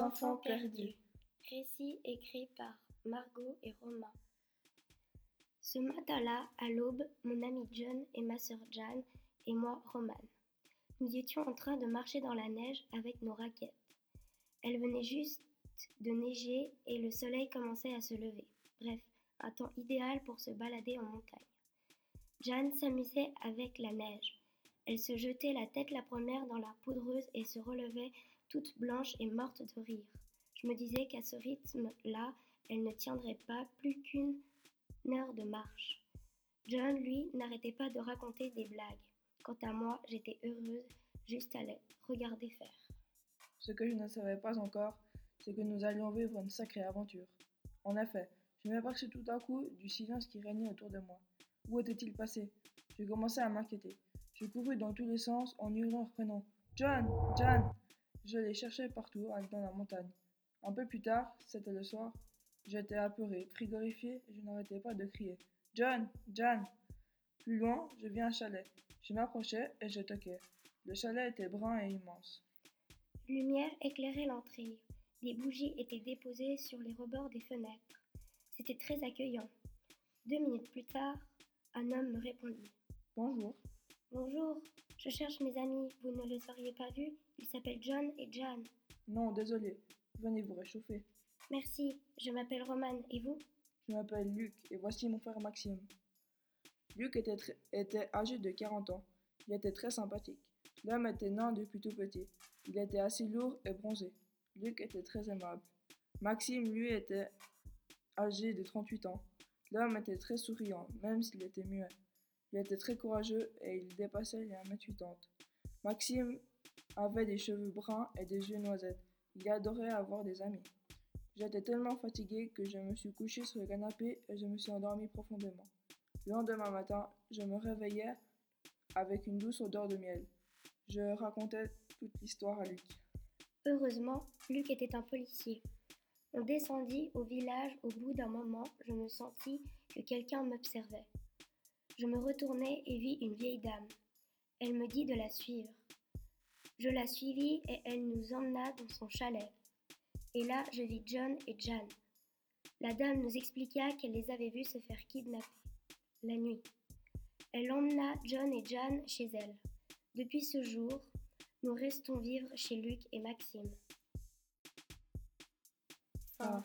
Enfants perdus. Récit écrit par Margot et Romain. Ce matin-là, à l'aube, mon ami John et ma sœur Jeanne et moi, Roman. Nous étions en train de marcher dans la neige avec nos raquettes. Elle venait juste de neiger et le soleil commençait à se lever. Bref, un temps idéal pour se balader en montagne. Jeanne s'amusait avec la neige. Elle se jetait la tête la première dans la poudreuse et se relevait toute blanche et morte de rire. Je me disais qu'à ce rythme-là, elle ne tiendrait pas plus qu'une heure de marche. John, lui, n'arrêtait pas de raconter des blagues. Quant à moi, j'étais heureuse juste à les regarder faire. Ce que je ne savais pas encore, c'est que nous allions vivre une sacrée aventure. En effet, je m'aperçus tout à coup du silence qui régnait autour de moi. Où était-il passé? Je commençais à m'inquiéter. Je courus dans tous les sens en hurlant prénom. John John Je les cherchais partout dans la montagne. Un peu plus tard, c'était le soir, j'étais apeuré, frigorifié, je n'arrêtais pas de crier. John John Plus loin, je vis un chalet. Je m'approchais et je toquais. Le chalet était brun et immense. Lumière éclairait l'entrée. Des bougies étaient déposées sur les rebords des fenêtres. C'était très accueillant. Deux minutes plus tard, un homme me répondit. Bonjour. Bonjour, je cherche mes amis. Vous ne les auriez pas vus Ils s'appellent John et Jan. Non, désolé. Venez vous réchauffer. Merci, je m'appelle Roman. Et vous? Je m'appelle Luc et voici mon frère Maxime. Luc était, était âgé de 40 ans. Il était très sympathique. L'homme était nain depuis tout petit. Il était assez lourd et bronzé. Luc était très aimable. Maxime, lui, était âgé de 38 ans. L'homme était très souriant, même s'il était muet. Il était très courageux et il dépassait les 1m80. Maxime avait des cheveux bruns et des yeux noisettes. Il adorait avoir des amis. J'étais tellement fatigué que je me suis couché sur le canapé et je me suis endormi profondément. Le lendemain matin, je me réveillais avec une douce odeur de miel. Je racontais toute l'histoire à Luc. Heureusement, Luc était un policier. On descendit au village au bout d'un moment, je me sentis que quelqu'un m'observait. Je me retournai et vis une vieille dame. Elle me dit de la suivre. Je la suivis et elle nous emmena dans son chalet. Et là, je vis John et Jan. La dame nous expliqua qu'elle les avait vus se faire kidnapper la nuit. Elle emmena John et Jan chez elle. Depuis ce jour, nous restons vivre chez Luc et Maxime. Ah.